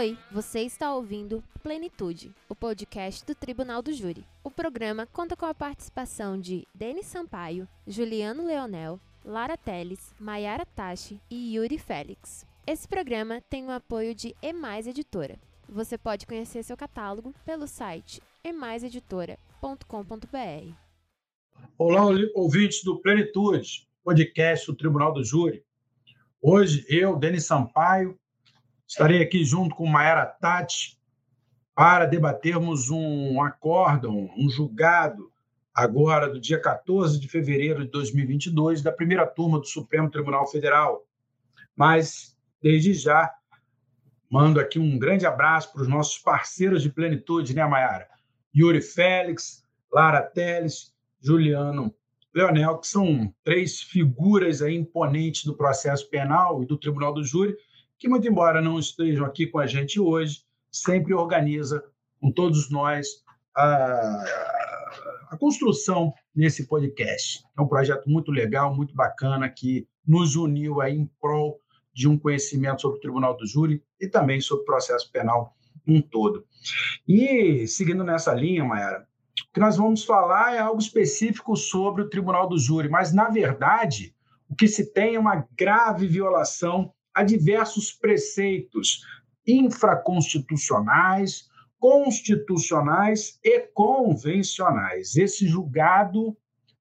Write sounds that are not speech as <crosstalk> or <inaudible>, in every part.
Oi, você está ouvindo Plenitude, o podcast do Tribunal do Júri. O programa conta com a participação de Denis Sampaio, Juliano Leonel, Lara Teles, Maiara Tachi e Yuri Félix. Esse programa tem o apoio de Emais Editora. Você pode conhecer seu catálogo pelo site emaiseditora.com.br. Olá, ouvintes do Plenitude, podcast do Tribunal do Júri. Hoje, eu, Denis Sampaio, estarei aqui junto com Maera Tati para debatermos um acórdão, um julgado, agora do dia 14 de fevereiro de 2022, da primeira turma do Supremo Tribunal Federal. Mas, desde já, mando aqui um grande abraço para os nossos parceiros de plenitude, né, Mayara? Yuri Félix, Lara Teles, Juliano Leonel, que são três figuras aí imponentes do processo penal e do Tribunal do Júri, que, muito embora não estejam aqui com a gente hoje, sempre organiza com todos nós a, a construção nesse podcast. É um projeto muito legal, muito bacana, que nos uniu aí em prol de um conhecimento sobre o Tribunal do Júri e também sobre o processo penal um todo. E, seguindo nessa linha, Mayara, o que nós vamos falar é algo específico sobre o Tribunal do Júri, mas, na verdade, o que se tem é uma grave violação a diversos preceitos infraconstitucionais, constitucionais e convencionais. Esse julgado,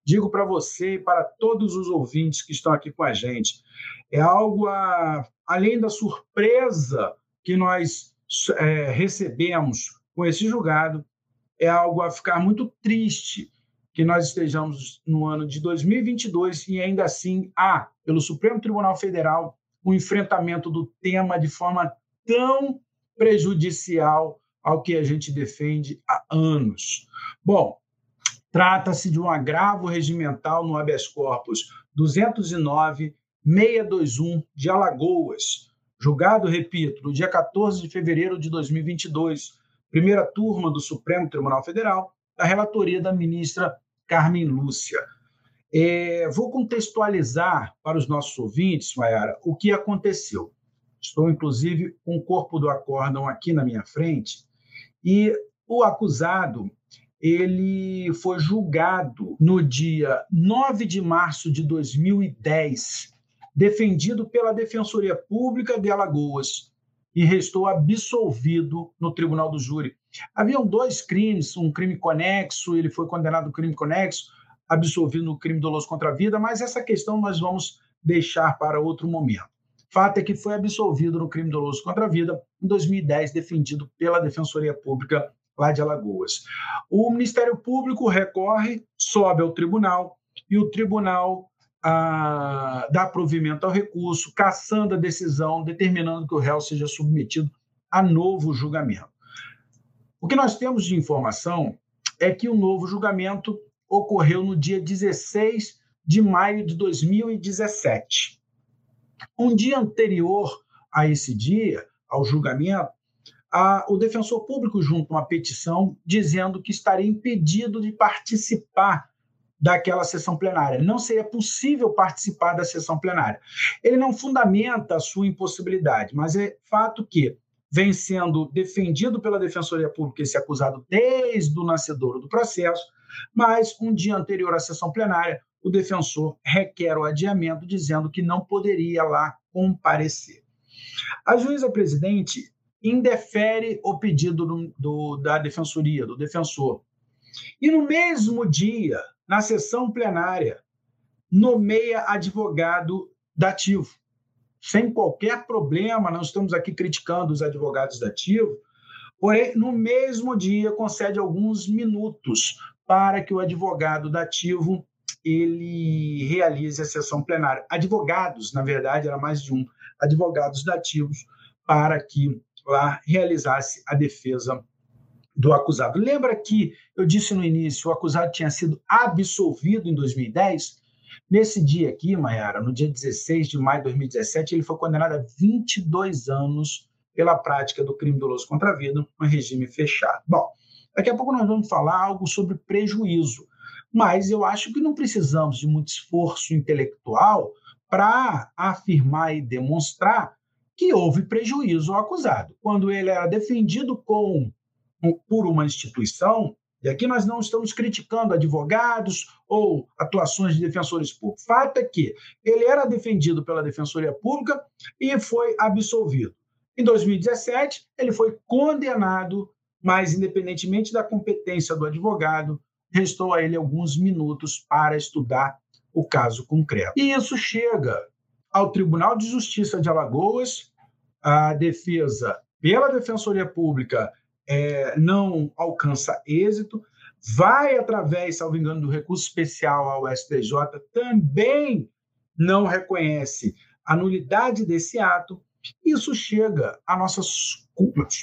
digo para você e para todos os ouvintes que estão aqui com a gente, é algo a, além da surpresa que nós é, recebemos com esse julgado, é algo a ficar muito triste que nós estejamos no ano de 2022 e ainda assim há, pelo Supremo Tribunal Federal, o enfrentamento do tema de forma tão prejudicial ao que a gente defende há anos. Bom, trata-se de um agravo regimental no habeas corpus 209-621 de Alagoas, julgado, repito, no dia 14 de fevereiro de 2022, primeira turma do Supremo Tribunal Federal, da relatoria da ministra Carmen Lúcia. É, vou contextualizar para os nossos ouvintes, Mayara, o que aconteceu. Estou, inclusive, com o corpo do acórdão aqui na minha frente, e o acusado ele foi julgado no dia 9 de março de 2010, defendido pela Defensoria Pública de Alagoas, e restou absolvido no Tribunal do Júri. Haviam dois crimes, um crime conexo, ele foi condenado no crime conexo, absolvido no crime doloso contra a vida, mas essa questão nós vamos deixar para outro momento. Fato é que foi absolvido no crime doloso contra a vida em 2010, defendido pela Defensoria Pública lá de Alagoas. O Ministério Público recorre, sobe ao tribunal e o tribunal ah, dá provimento ao recurso, caçando a decisão, determinando que o réu seja submetido a novo julgamento. O que nós temos de informação é que o novo julgamento ocorreu no dia 16 de maio de 2017. Um dia anterior a esse dia, ao julgamento, a, o defensor público junta uma petição dizendo que estaria impedido de participar daquela sessão plenária. Não seria possível participar da sessão plenária. Ele não fundamenta a sua impossibilidade, mas é fato que vem sendo defendido pela Defensoria Pública esse acusado desde o nascedouro do processo, mas um dia anterior à sessão plenária, o defensor requer o adiamento, dizendo que não poderia lá comparecer. A juíza presidente indefere o pedido do, do, da defensoria, do defensor. E no mesmo dia, na sessão plenária, nomeia advogado dativo. Sem qualquer problema, não estamos aqui criticando os advogados dativos, porém, no mesmo dia, concede alguns minutos para que o advogado dativo ele realize a sessão plenária. Advogados, na verdade, era mais de um, advogados dativos para que lá realizasse a defesa do acusado. Lembra que eu disse no início, o acusado tinha sido absolvido em 2010? Nesse dia aqui, Mayara, no dia 16 de maio de 2017, ele foi condenado a 22 anos pela prática do crime doloso contra a vida, um regime fechado. Bom, Daqui a pouco nós vamos falar algo sobre prejuízo, mas eu acho que não precisamos de muito esforço intelectual para afirmar e demonstrar que houve prejuízo ao acusado. Quando ele era defendido com, por uma instituição, e aqui nós não estamos criticando advogados ou atuações de defensores públicos. Fato é que ele era defendido pela Defensoria Pública e foi absolvido. Em 2017, ele foi condenado, mas, independentemente da competência do advogado, restou a ele alguns minutos para estudar o caso concreto. E isso chega ao Tribunal de Justiça de Alagoas, a defesa pela Defensoria Pública é, não alcança êxito, vai através, salvo engano, do recurso especial ao STJ, também não reconhece a nulidade desse ato. Isso chega à nossa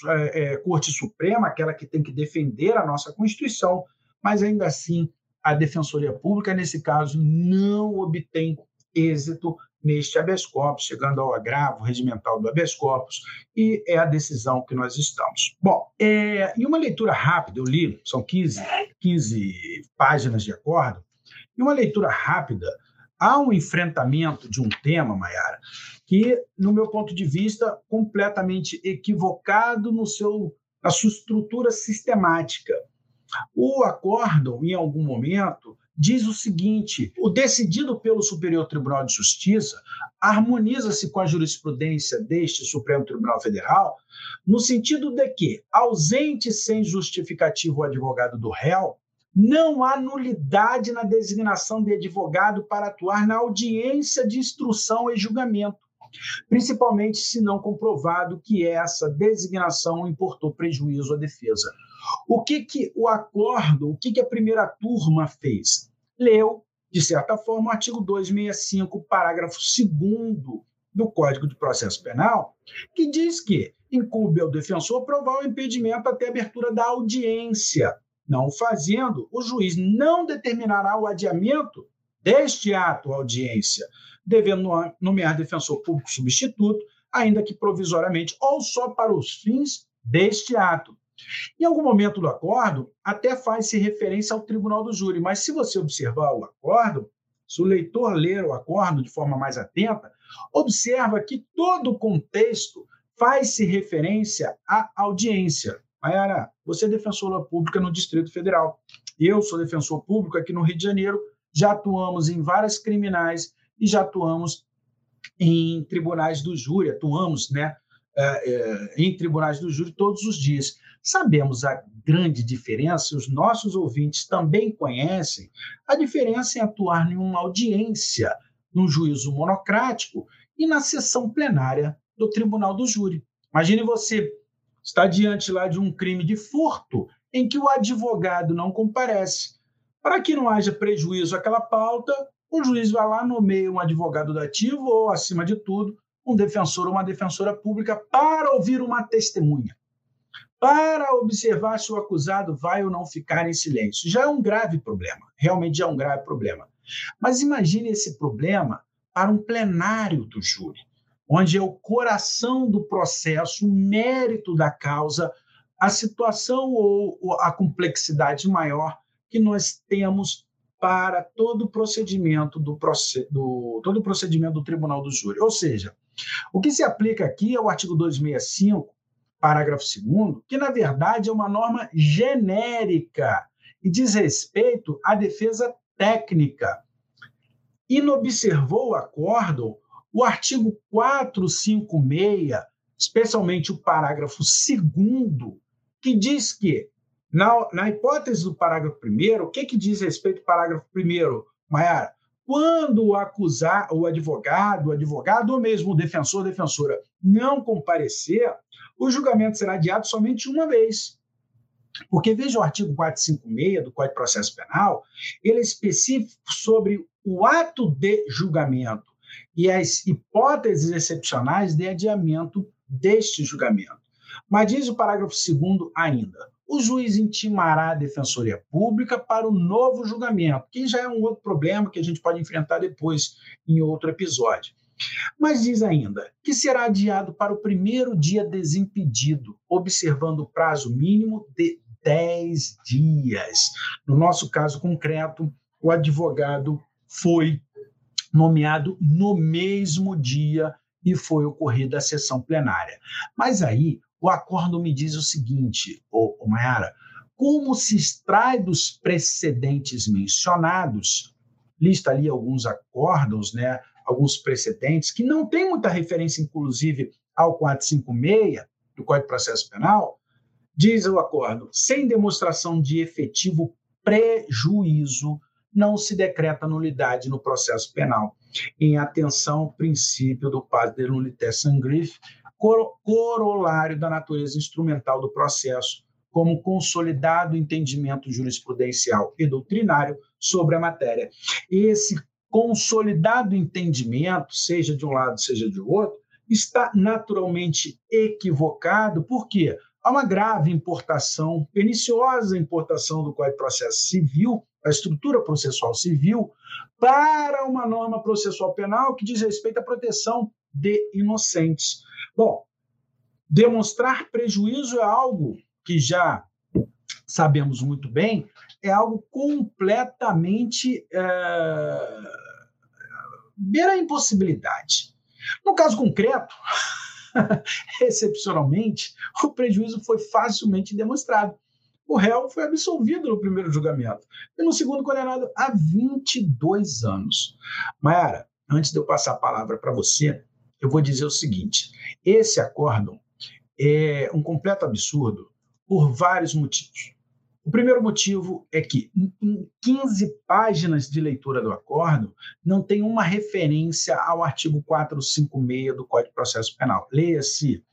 é, é, Corte Suprema, aquela que tem que defender a nossa Constituição, mas ainda assim a Defensoria Pública, nesse caso, não obtém êxito neste habeas corpus, chegando ao agravo regimental do habeas corpus, e é a decisão que nós estamos. Bom, é, em uma leitura rápida, eu li, são 15, 15 páginas de acordo, em uma leitura rápida, há um enfrentamento de um tema, Mayara, que, no meu ponto de vista, completamente equivocado no seu, na sua estrutura sistemática. O acórdão, em algum momento, diz o seguinte: o decidido pelo Superior Tribunal de Justiça harmoniza-se com a jurisprudência deste Supremo Tribunal Federal, no sentido de que, ausente sem justificativo o advogado do réu, não há nulidade na designação de advogado para atuar na audiência de instrução e julgamento, principalmente se não comprovado que essa designação importou prejuízo à defesa. O que, que o acordo, o que, que a primeira turma fez? Leu, de certa forma, o artigo 265, parágrafo 2 do Código de Processo Penal, que diz que incumbe ao defensor provar o impedimento até a abertura da audiência. Não fazendo, o juiz não determinará o adiamento deste ato à audiência, devendo nomear defensor público substituto, ainda que provisoriamente ou só para os fins deste ato. Em algum momento do acordo, até faz-se referência ao tribunal do júri, mas se você observar o acordo, se o leitor ler o acordo de forma mais atenta, observa que todo o contexto faz-se referência à audiência. Mayara, você é defensora pública no Distrito Federal. Eu sou defensor público aqui no Rio de Janeiro. Já atuamos em várias criminais e já atuamos em tribunais do júri, atuamos né, é, é, em tribunais do júri todos os dias. Sabemos a grande diferença, os nossos ouvintes também conhecem a diferença em atuar em uma audiência, num juízo monocrático e na sessão plenária do tribunal do júri. Imagine você está diante lá de um crime de furto em que o advogado não comparece. Para que não haja prejuízo àquela pauta, o juiz vai lá, nomeia um advogado dativo ou, acima de tudo, um defensor ou uma defensora pública para ouvir uma testemunha para observar se o acusado vai ou não ficar em silêncio. Já é um grave problema, realmente já é um grave problema. Mas imagine esse problema para um plenário do júri, onde é o coração do processo, o mérito da causa, a situação ou a complexidade maior que nós temos para todo o procedimento do, do, todo o procedimento do tribunal do júri. Ou seja, o que se aplica aqui é o artigo 265 parágrafo 2, que na verdade é uma norma genérica e diz respeito à defesa técnica. Inobservou o acórdão o artigo 456, especialmente o parágrafo 2, que diz que, na, na hipótese do parágrafo 1, o que, que diz respeito ao parágrafo 1, Maiara? Quando o acusar, o advogado, o advogado ou mesmo o defensor, defensora não comparecer, o julgamento será adiado somente uma vez. Porque veja o artigo 456 do Código de Processo Penal, ele é específico sobre o ato de julgamento e as hipóteses excepcionais de adiamento deste julgamento. Mas diz o parágrafo 2 ainda: o juiz intimará a defensoria pública para o novo julgamento, que já é um outro problema que a gente pode enfrentar depois em outro episódio. Mas diz ainda que será adiado para o primeiro dia desimpedido, observando o prazo mínimo de 10 dias. No nosso caso concreto, o advogado foi nomeado no mesmo dia e foi ocorrida a sessão plenária. Mas aí o acordo me diz o seguinte, Mayara, como se extrai dos precedentes mencionados, lista ali alguns acordos, né, alguns precedentes, que não tem muita referência, inclusive, ao 456 do Código de Processo Penal, diz o acordo, sem demonstração de efetivo prejuízo, não se decreta nulidade no processo penal, em atenção ao princípio do padre nulité sangrif, corolário da natureza instrumental do processo, como consolidado entendimento jurisprudencial e doutrinário sobre a matéria. Esse consolidado entendimento, seja de um lado, seja de outro, está naturalmente equivocado, por quê? Há uma grave importação, perniciosa importação do Código de Processo Civil, a estrutura processual civil, para uma norma processual penal que diz respeito à proteção de inocentes. Bom, demonstrar prejuízo é algo que já sabemos muito bem, é algo completamente. É, beira a impossibilidade. No caso concreto, <laughs> excepcionalmente, o prejuízo foi facilmente demonstrado. O réu foi absolvido no primeiro julgamento e no segundo condenado a 22 anos. Mayara, antes de eu passar a palavra para você, eu vou dizer o seguinte: esse acórdão é um completo absurdo por vários motivos. O primeiro motivo é que, em 15 páginas de leitura do acordo, não tem uma referência ao artigo 456 do Código de Processo Penal. Leia-se,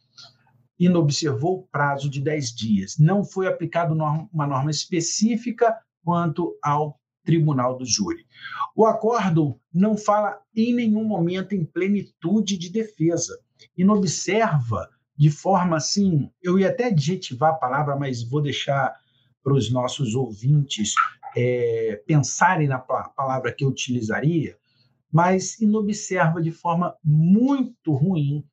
inobservou o prazo de 10 dias. Não foi aplicada uma norma específica quanto ao tribunal do júri. O acordo não fala em nenhum momento em plenitude de defesa. Inobserva de forma assim, eu ia até adjetivar a palavra, mas vou deixar para os nossos ouvintes é, pensarem na palavra que eu utilizaria, mas inobserva de forma muito ruim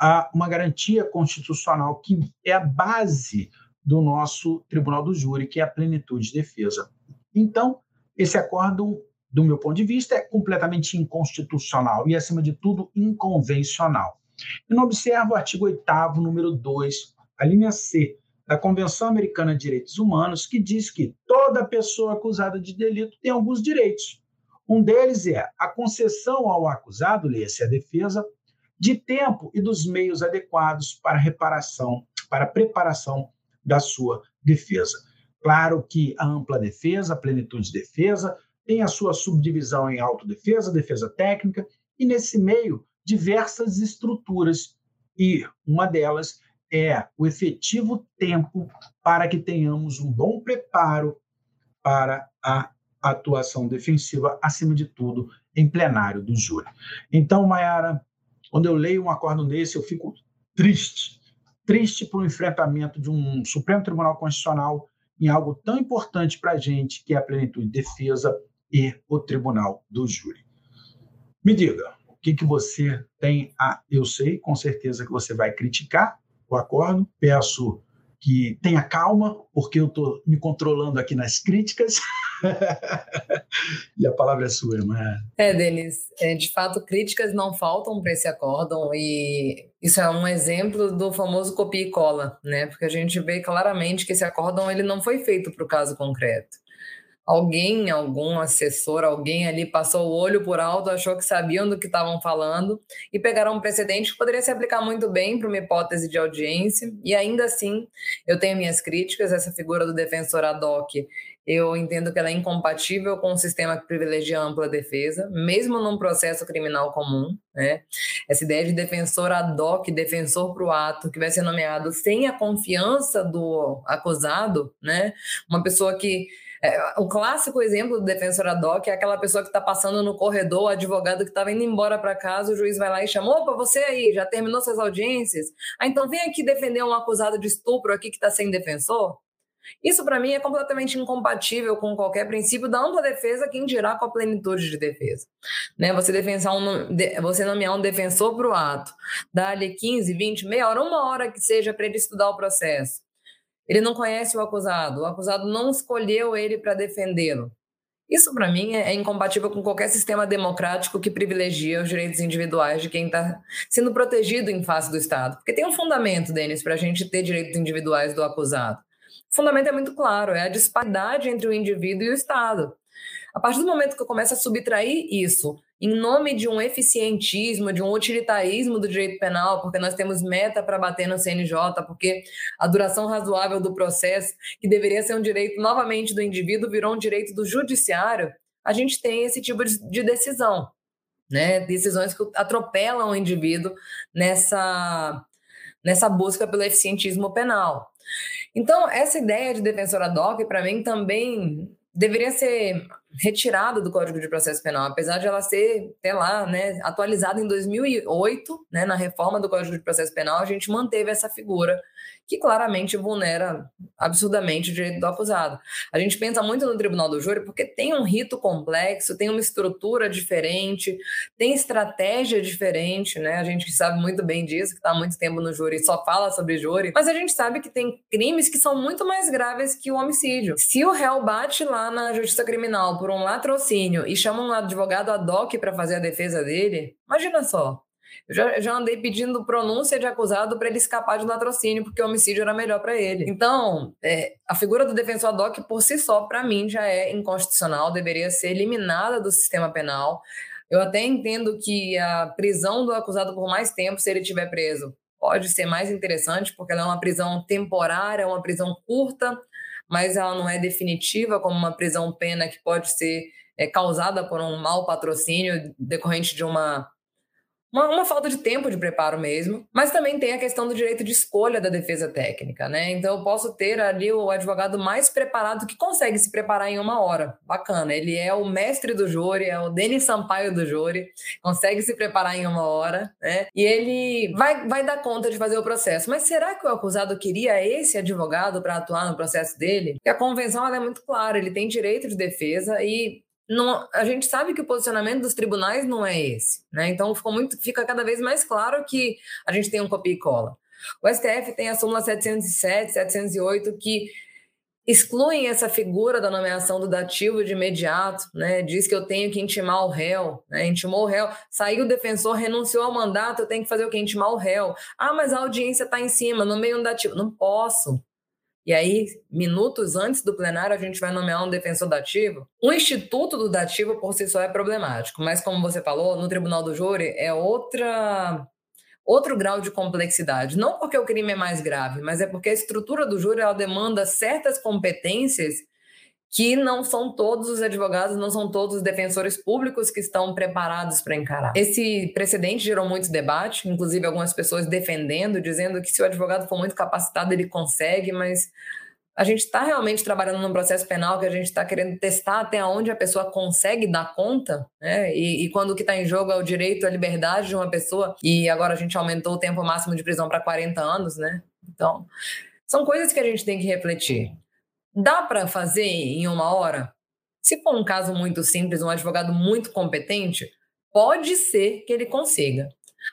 a uma garantia constitucional que é a base do nosso Tribunal do Júri, que é a plenitude de defesa. Então, esse acordo, do meu ponto de vista, é completamente inconstitucional e, acima de tudo, inconvencional. E não observa o artigo 8 número 2, a linha C, da Convenção Americana de Direitos Humanos, que diz que toda pessoa acusada de delito tem alguns direitos. Um deles é a concessão ao acusado, leia-se a defesa, de tempo e dos meios adequados para reparação, para preparação da sua defesa. Claro que a ampla defesa, a plenitude de defesa, tem a sua subdivisão em autodefesa, defesa técnica, e nesse meio diversas estruturas, e uma delas é o efetivo tempo para que tenhamos um bom preparo para a atuação defensiva, acima de tudo, em plenário do júri. Então, Mayara, quando eu leio um acordo desse, eu fico triste, triste para o enfrentamento de um Supremo Tribunal Constitucional em algo tão importante para a gente, que é a plenitude de defesa e o Tribunal do Júri. Me diga, que, que você tem a. Eu sei, com certeza, que você vai criticar o acordo. Peço que tenha calma, porque eu estou me controlando aqui nas críticas. <laughs> e a palavra é sua, irmã. É, Denis, é, de fato, críticas não faltam para esse acórdão e isso é um exemplo do famoso copia e cola, né? Porque a gente vê claramente que esse acórdão ele não foi feito para o caso concreto alguém, algum assessor, alguém ali passou o olho por alto, achou que sabiam do que estavam falando e pegaram um precedente que poderia se aplicar muito bem para uma hipótese de audiência. E ainda assim, eu tenho minhas críticas. Essa figura do defensor ad hoc, eu entendo que ela é incompatível com o um sistema que privilegia ampla defesa, mesmo num processo criminal comum. Né? Essa ideia de defensor ad hoc, defensor para o ato, que vai ser nomeado sem a confiança do acusado, né? uma pessoa que é, o clássico exemplo do defensor ad hoc é aquela pessoa que está passando no corredor, o advogado que estava indo embora para casa, o juiz vai lá e chama: opa, você aí, já terminou suas audiências? Ah, então vem aqui defender um acusado de estupro aqui que está sem defensor? Isso, para mim, é completamente incompatível com qualquer princípio da ampla defesa, quem dirá com a plenitude de defesa. Né? Você, um, você nomear um defensor para o ato, dar-lhe 15, 20, meia hora, uma hora que seja para ele estudar o processo ele não conhece o acusado, o acusado não escolheu ele para defendê-lo. Isso, para mim, é incompatível com qualquer sistema democrático que privilegia os direitos individuais de quem está sendo protegido em face do Estado. Porque tem um fundamento, Denis, para a gente ter direitos individuais do acusado. O fundamento é muito claro: é a disparidade entre o indivíduo e o Estado. A partir do momento que eu começo a subtrair isso em nome de um eficientismo, de um utilitarismo do direito penal, porque nós temos meta para bater no CNJ, porque a duração razoável do processo, que deveria ser um direito novamente do indivíduo, virou um direito do judiciário, a gente tem esse tipo de decisão, né? Decisões que atropelam o indivíduo nessa, nessa busca pelo eficientismo penal. Então, essa ideia de defensor ad hoc, para mim, também deveria ser retirada do Código de Processo Penal, apesar de ela ser, sei lá, né, atualizada em 2008, né, na reforma do Código de Processo Penal, a gente manteve essa figura que claramente vulnera absurdamente o direito do acusado. A gente pensa muito no tribunal do júri porque tem um rito complexo, tem uma estrutura diferente, tem estratégia diferente, né? A gente sabe muito bem disso, que está há muito tempo no júri e só fala sobre júri, mas a gente sabe que tem crimes que são muito mais graves que o homicídio. Se o réu bate lá na justiça criminal por um latrocínio e chama um advogado ad hoc para fazer a defesa dele, imagina só, eu já, já andei pedindo pronúncia de acusado para ele escapar de latrocínio, porque o homicídio era melhor para ele. Então, é, a figura do defensor ad hoc, por si só, para mim, já é inconstitucional, deveria ser eliminada do sistema penal. Eu até entendo que a prisão do acusado por mais tempo, se ele estiver preso, pode ser mais interessante, porque ela é uma prisão temporária, é uma prisão curta, mas ela não é definitiva, como uma prisão pena que pode ser é, causada por um mau patrocínio decorrente de uma uma, uma, falta de tempo de preparo mesmo, mas também tem a questão do direito de escolha da defesa técnica, né? Então eu posso ter ali o advogado mais preparado que consegue se preparar em uma hora. Bacana, ele é o mestre do júri, é o Denis Sampaio do júri, consegue se preparar em uma hora, né? E ele vai, vai dar conta de fazer o processo. Mas será que o acusado queria esse advogado para atuar no processo dele? Porque a convenção é muito clara, ele tem direito de defesa e não, a gente sabe que o posicionamento dos tribunais não é esse, né? Então ficou muito, fica cada vez mais claro que a gente tem um copia e cola. O STF tem a súmula 707, 708 que excluem essa figura da nomeação do dativo de imediato, né? Diz que eu tenho que intimar o réu, né? Intimou o réu, saiu o defensor, renunciou ao mandato, eu tenho que fazer o que? Intimar o réu. Ah, mas a audiência está em cima, no meio do dativo. Não posso. E aí, minutos antes do plenário, a gente vai nomear um defensor dativo. O instituto do dativo por si só é problemático, mas como você falou, no tribunal do júri é outra outro grau de complexidade. Não porque o crime é mais grave, mas é porque a estrutura do júri ela demanda certas competências que não são todos os advogados, não são todos os defensores públicos que estão preparados para encarar. Esse precedente gerou muito debate, inclusive algumas pessoas defendendo, dizendo que se o advogado for muito capacitado, ele consegue, mas a gente está realmente trabalhando num processo penal que a gente está querendo testar até onde a pessoa consegue dar conta, né? E, e quando o que está em jogo é o direito à liberdade de uma pessoa, e agora a gente aumentou o tempo máximo de prisão para 40 anos, né? Então, são coisas que a gente tem que refletir. Dá para fazer em uma hora? Se for um caso muito simples, um advogado muito competente, pode ser que ele consiga.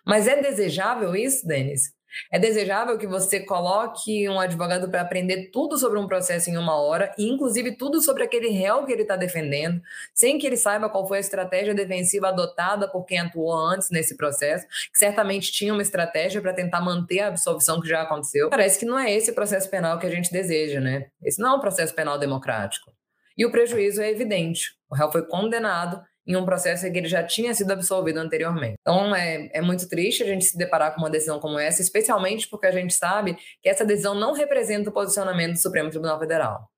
Mas é desejável isso, Denis? É desejável que você coloque um advogado para aprender tudo sobre um processo em uma hora, e inclusive tudo sobre aquele réu que ele está defendendo, sem que ele saiba qual foi a estratégia defensiva adotada por quem atuou antes nesse processo, que certamente tinha uma estratégia para tentar manter a absolvição que já aconteceu. Parece que não é esse processo penal que a gente deseja, né? Esse não é um processo penal democrático. E o prejuízo é evidente. O réu foi condenado em um processo em que ele já tinha sido absolvido anteriormente. Então é, é muito triste a gente se deparar com uma decisão como essa, especialmente porque a gente sabe que essa decisão não representa o posicionamento do Supremo Tribunal Federal.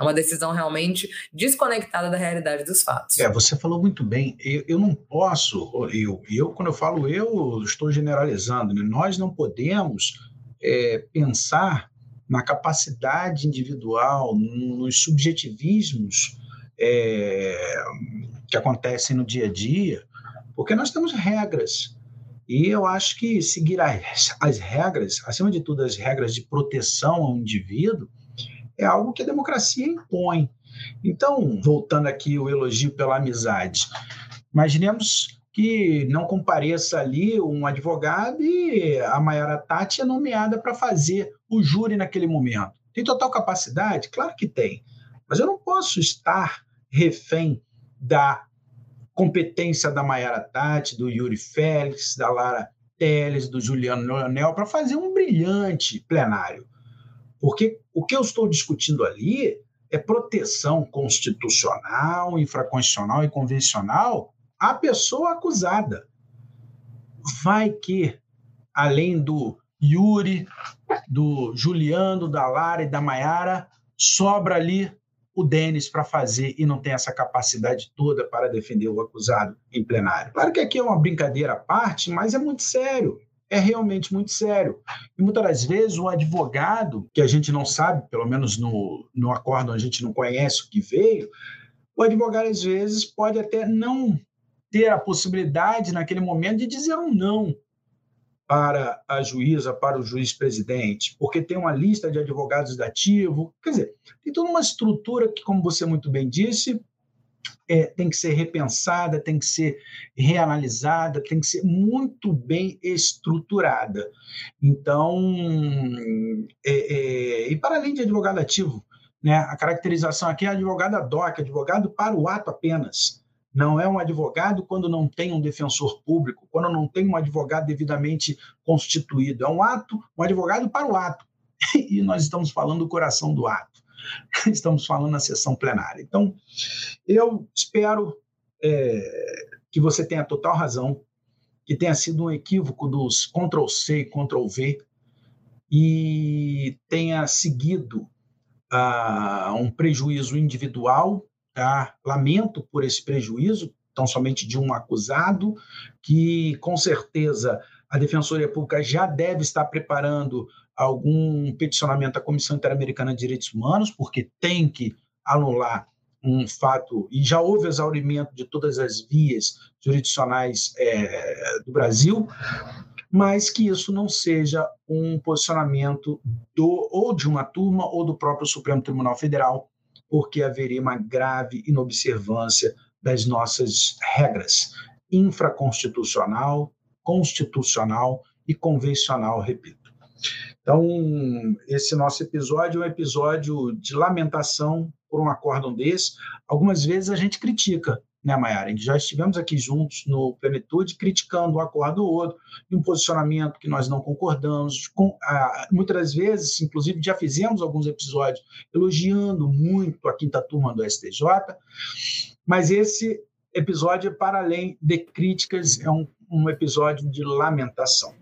É uma decisão realmente desconectada da realidade dos fatos. É, você falou muito bem. Eu, eu não posso, eu, eu, quando eu falo eu, estou generalizando, né? nós não podemos é, pensar na capacidade individual, nos subjetivismos é, que acontecem no dia a dia, porque nós temos regras. E eu acho que seguir as, as regras, acima de tudo, as regras de proteção ao indivíduo, é algo que a democracia impõe. Então, voltando aqui o elogio pela amizade, imaginemos que não compareça ali um advogado e a Mayara Tati é nomeada para fazer o júri naquele momento. Tem total capacidade? Claro que tem. Mas eu não posso estar refém da competência da Mayara Tati, do Yuri Félix, da Lara Teles, do Juliano Leonel, para fazer um brilhante plenário. Porque o que eu estou discutindo ali é proteção constitucional, infraconstitucional e convencional à pessoa acusada. Vai que, além do Yuri, do Juliano, da Lara e da Maiara, sobra ali o Denis para fazer e não tem essa capacidade toda para defender o acusado em plenário. Claro que aqui é uma brincadeira à parte, mas é muito sério. É realmente muito sério. E muitas das vezes o advogado, que a gente não sabe, pelo menos no, no acordo a gente não conhece o que veio, o advogado às vezes pode até não ter a possibilidade naquele momento de dizer um não para a juíza, para o juiz-presidente, porque tem uma lista de advogados da ativo. Quer dizer, tem toda uma estrutura que, como você muito bem disse, é, tem que ser repensada, tem que ser reanalisada, tem que ser muito bem estruturada. Então, é, é, e para além de advogado ativo, né, a caracterização aqui é advogado ad hoc, advogado para o ato apenas não é um advogado quando não tem um defensor público, quando não tem um advogado devidamente constituído. É um ato, um advogado para o ato. <laughs> E nós estamos falando do coração do ato. <laughs> Estamos falando na sessão plenária. Então, eu espero é, que você tenha total razão, que tenha sido um equívoco dos Ctrl-C e Ctrl-V e tenha seguido uh, um prejuízo individual Tá? Lamento por esse prejuízo, tão somente de um acusado, que com certeza a Defensoria Pública já deve estar preparando algum peticionamento à Comissão Interamericana de Direitos Humanos, porque tem que anular um fato, e já houve exaurimento de todas as vias jurisdicionais é, do Brasil, mas que isso não seja um posicionamento do, ou de uma turma ou do próprio Supremo Tribunal Federal, porque haveria uma grave inobservância das nossas regras infraconstitucional, constitucional e convencional, repito. Então, esse nosso episódio é um episódio de lamentação por um acórdão desse. Algumas vezes a gente critica, né, Mayara? Já estivemos aqui juntos no Plenitude criticando um acordo ou outro, de um posicionamento que nós não concordamos. Com, ah, muitas vezes, inclusive, já fizemos alguns episódios elogiando muito a quinta turma do STJ, mas esse episódio, para além de críticas, é um, um episódio de lamentação,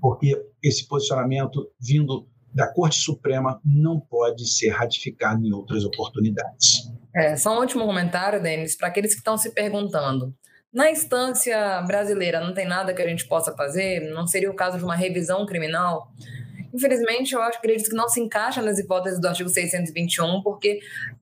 porque esse posicionamento vindo da Corte Suprema não pode ser ratificado em outras oportunidades. É, só um último comentário, Denis, para aqueles que estão se perguntando. Na instância brasileira, não tem nada que a gente possa fazer? Não seria o caso de uma revisão criminal? Infelizmente, eu acredito que não se encaixa nas hipóteses do artigo 621, porque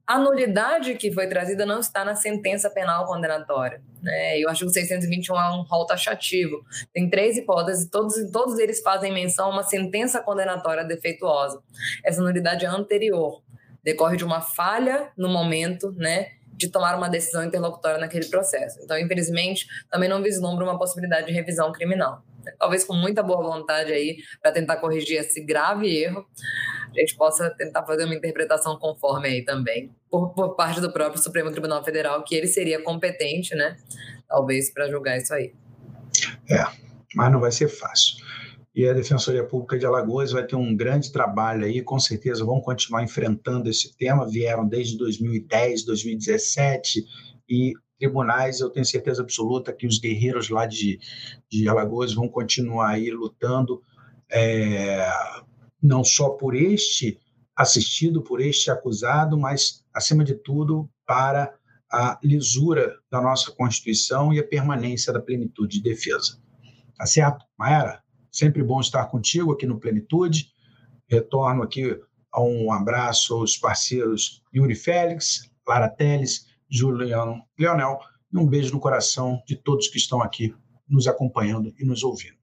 a nulidade que foi trazida não está na sentença penal condenatória. Né? E o artigo 621 é um rol taxativo. Tem três hipóteses, todos, todos eles fazem menção a uma sentença condenatória defeituosa. Essa nulidade é anterior decorre de uma falha no momento, né, de tomar uma decisão interlocutória naquele processo. Então, infelizmente, também não vislumbra uma possibilidade de revisão criminal. Talvez com muita boa vontade aí para tentar corrigir esse grave erro, a gente possa tentar fazer uma interpretação conforme aí também, por, por parte do próprio Supremo Tribunal Federal, que ele seria competente, né, talvez, para julgar isso aí. É, mas não vai ser fácil e a Defensoria Pública de Alagoas vai ter um grande trabalho aí, com certeza vão continuar enfrentando esse tema, vieram desde 2010, 2017, e tribunais, eu tenho certeza absoluta que os guerreiros lá de, de Alagoas vão continuar aí lutando, é, não só por este assistido, por este acusado, mas, acima de tudo, para a lisura da nossa Constituição e a permanência da plenitude de defesa. Tá certo? Maera? Sempre bom estar contigo aqui no Plenitude. Retorno aqui a um abraço aos parceiros Yuri Félix, Lara Teles, Juliano Leonel e um beijo no coração de todos que estão aqui nos acompanhando e nos ouvindo.